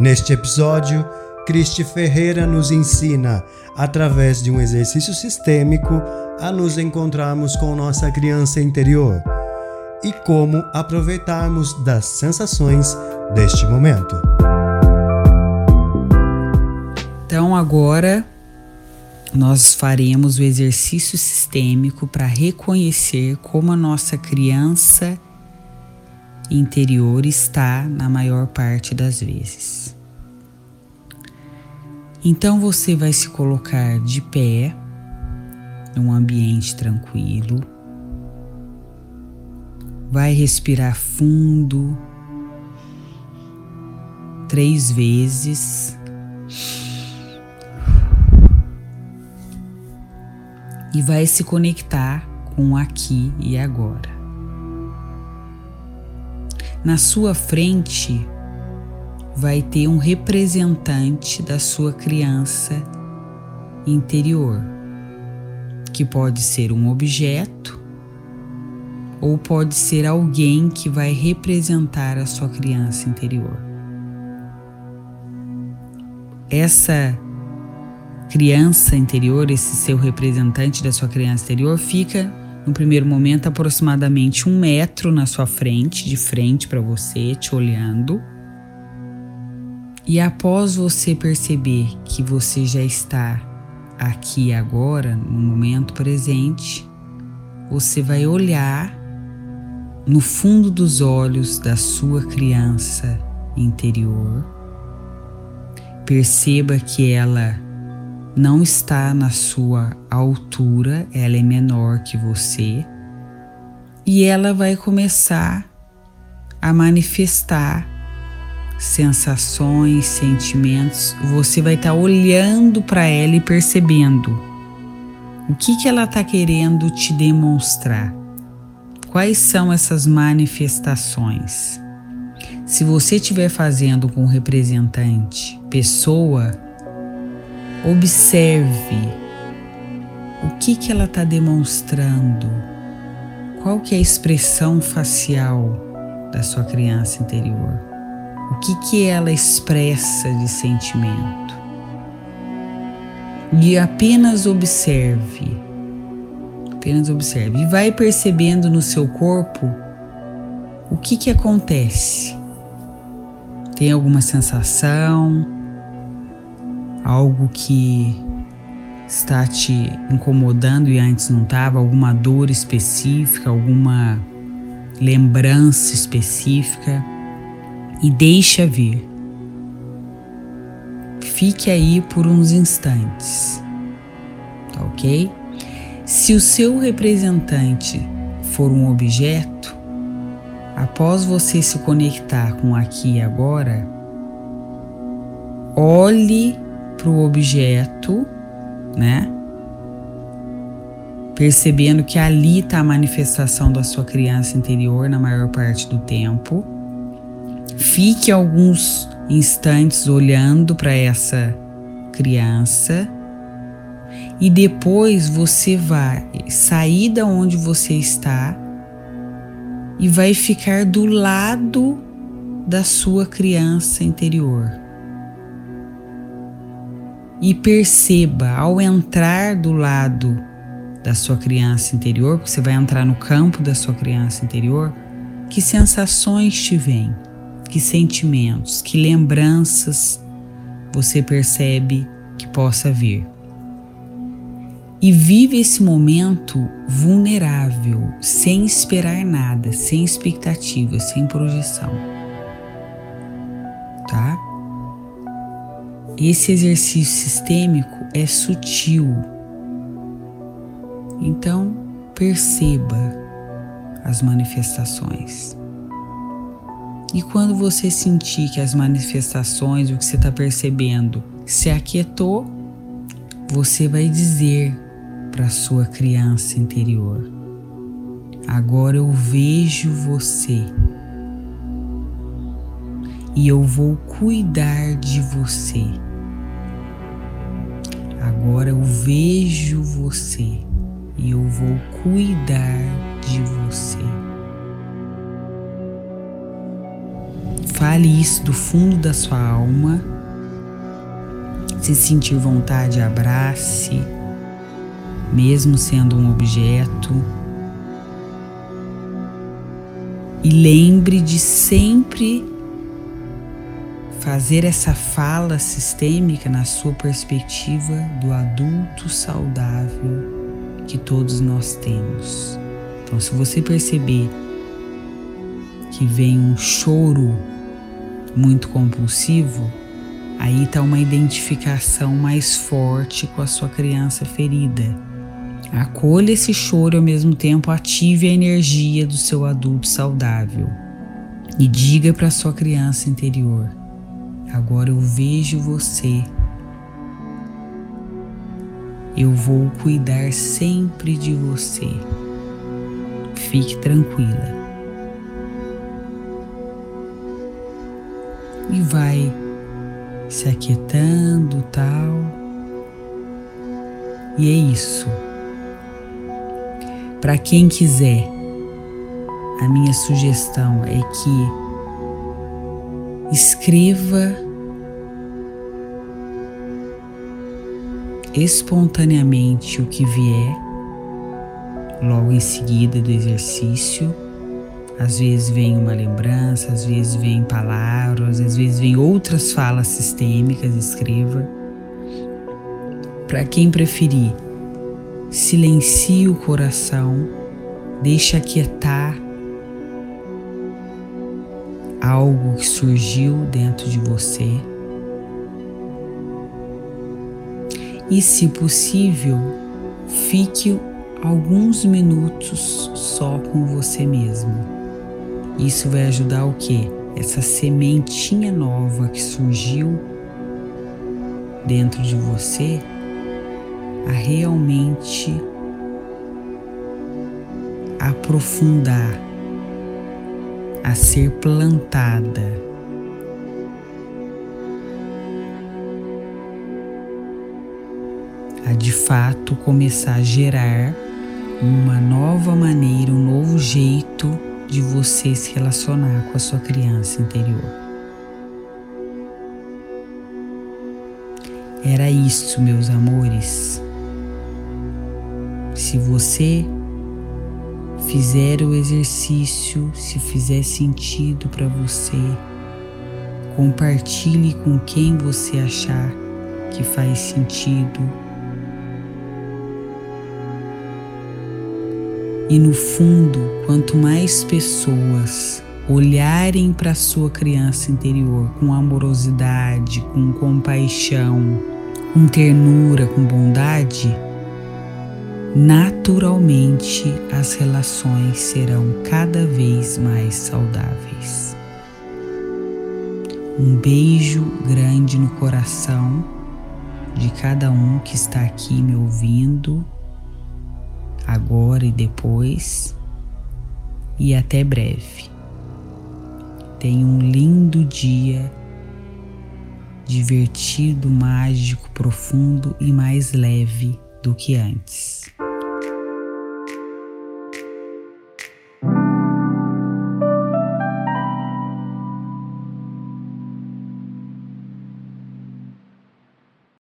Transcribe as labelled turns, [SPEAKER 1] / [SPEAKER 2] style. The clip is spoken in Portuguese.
[SPEAKER 1] Neste episódio, Cristi Ferreira nos ensina, através de um exercício sistêmico, a nos encontrarmos com nossa criança interior e como aproveitarmos das sensações deste momento.
[SPEAKER 2] Então, agora nós faremos o exercício sistêmico para reconhecer como a nossa criança interior está na maior parte das vezes. Então você vai se colocar de pé num ambiente tranquilo. Vai respirar fundo três vezes. E vai se conectar com aqui e agora. Na sua frente vai ter um representante da sua criança interior, que pode ser um objeto ou pode ser alguém que vai representar a sua criança interior. Essa criança interior, esse seu representante da sua criança interior, fica no primeiro momento, aproximadamente um metro na sua frente, de frente para você, te olhando. E após você perceber que você já está aqui agora, no momento presente, você vai olhar no fundo dos olhos da sua criança interior. Perceba que ela não está na sua altura, ela é menor que você, e ela vai começar a manifestar sensações, sentimentos. Você vai estar tá olhando para ela e percebendo o que, que ela está querendo te demonstrar. Quais são essas manifestações? Se você estiver fazendo com o representante pessoa, Observe o que, que ela está demonstrando, qual que é a expressão facial da sua criança interior, o que, que ela expressa de sentimento. E apenas observe, apenas observe e vai percebendo no seu corpo o que, que acontece. Tem alguma sensação? Algo que está te incomodando e antes não estava, alguma dor específica, alguma lembrança específica e deixa vir. Fique aí por uns instantes, tá ok? Se o seu representante for um objeto, após você se conectar com aqui e agora, olhe para o objeto, né? Percebendo que ali está a manifestação da sua criança interior na maior parte do tempo. Fique alguns instantes olhando para essa criança e depois você vai sair da onde você está e vai ficar do lado da sua criança interior e perceba ao entrar do lado da sua criança interior, porque você vai entrar no campo da sua criança interior, que sensações te vêm, que sentimentos, que lembranças você percebe que possa vir. E vive esse momento vulnerável, sem esperar nada, sem expectativa, sem projeção. Esse exercício sistêmico é sutil. Então, perceba as manifestações. E quando você sentir que as manifestações, o que você está percebendo, se aquietou, você vai dizer para sua criança interior: Agora eu vejo você e eu vou cuidar de você. Agora eu vejo você e eu vou cuidar de você. fale isso do fundo da sua alma. Se sentir vontade, abrace, mesmo sendo um objeto. E lembre de sempre fazer essa fala sistêmica na sua perspectiva do adulto saudável que todos nós temos. Então, se você perceber que vem um choro muito compulsivo, aí está uma identificação mais forte com a sua criança ferida. Acolha esse choro e ao mesmo tempo ative a energia do seu adulto saudável e diga para sua criança interior: Agora eu vejo você. Eu vou cuidar sempre de você. Fique tranquila. E vai se aquietando tal. E é isso. Para quem quiser, a minha sugestão é que escreva espontaneamente o que vier, logo em seguida do exercício. Às vezes vem uma lembrança, às vezes vem palavras, às vezes vem outras falas sistêmicas, escreva. Para quem preferir, silencie o coração, deixe aquietar algo que surgiu dentro de você. E, se possível, fique alguns minutos só com você mesmo. Isso vai ajudar o que? Essa sementinha nova que surgiu dentro de você a realmente aprofundar a ser plantada. A de fato começar a gerar uma nova maneira, um novo jeito de você se relacionar com a sua criança interior. Era isso, meus amores. Se você fizer o exercício, se fizer sentido para você, compartilhe com quem você achar que faz sentido. E no fundo, quanto mais pessoas olharem para sua criança interior com amorosidade, com compaixão, com ternura, com bondade, naturalmente as relações serão cada vez mais saudáveis. Um beijo grande no coração de cada um que está aqui me ouvindo, agora e depois, e até breve. Tenha um lindo dia, divertido, mágico, profundo e mais leve do que antes.